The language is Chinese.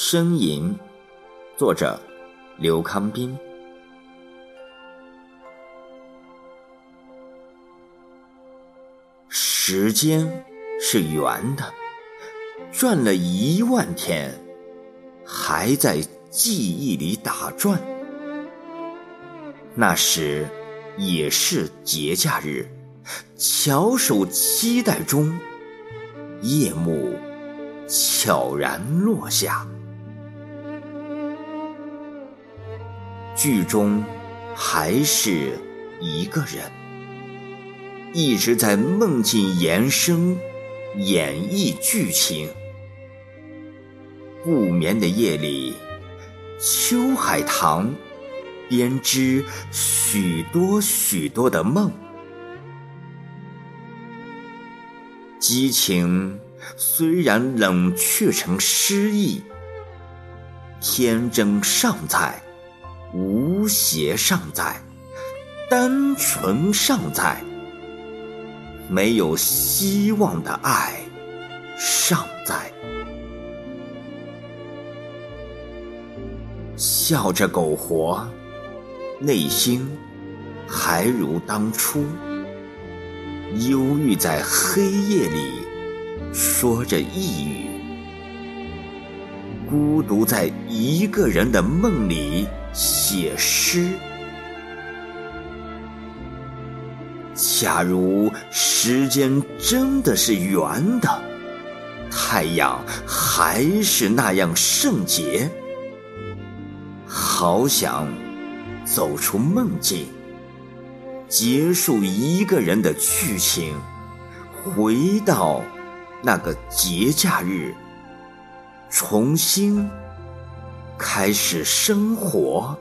呻吟，作者刘康斌。时间是圆的，转了一万天，还在记忆里打转。那时也是节假日，翘首期待中，夜幕悄然落下。剧中还是一个人，一直在梦境延伸、演绎剧情。不眠的夜里，秋海棠编织许多许多的梦，激情虽然冷却成诗意，天真尚在。无邪尚在，单纯尚在，没有希望的爱尚在。笑着苟活，内心还如当初。忧郁在黑夜里说着呓语，孤独在一个人的梦里。写诗。假如时间真的是圆的，太阳还是那样圣洁。好想走出梦境，结束一个人的剧情，回到那个节假日，重新。开始生活。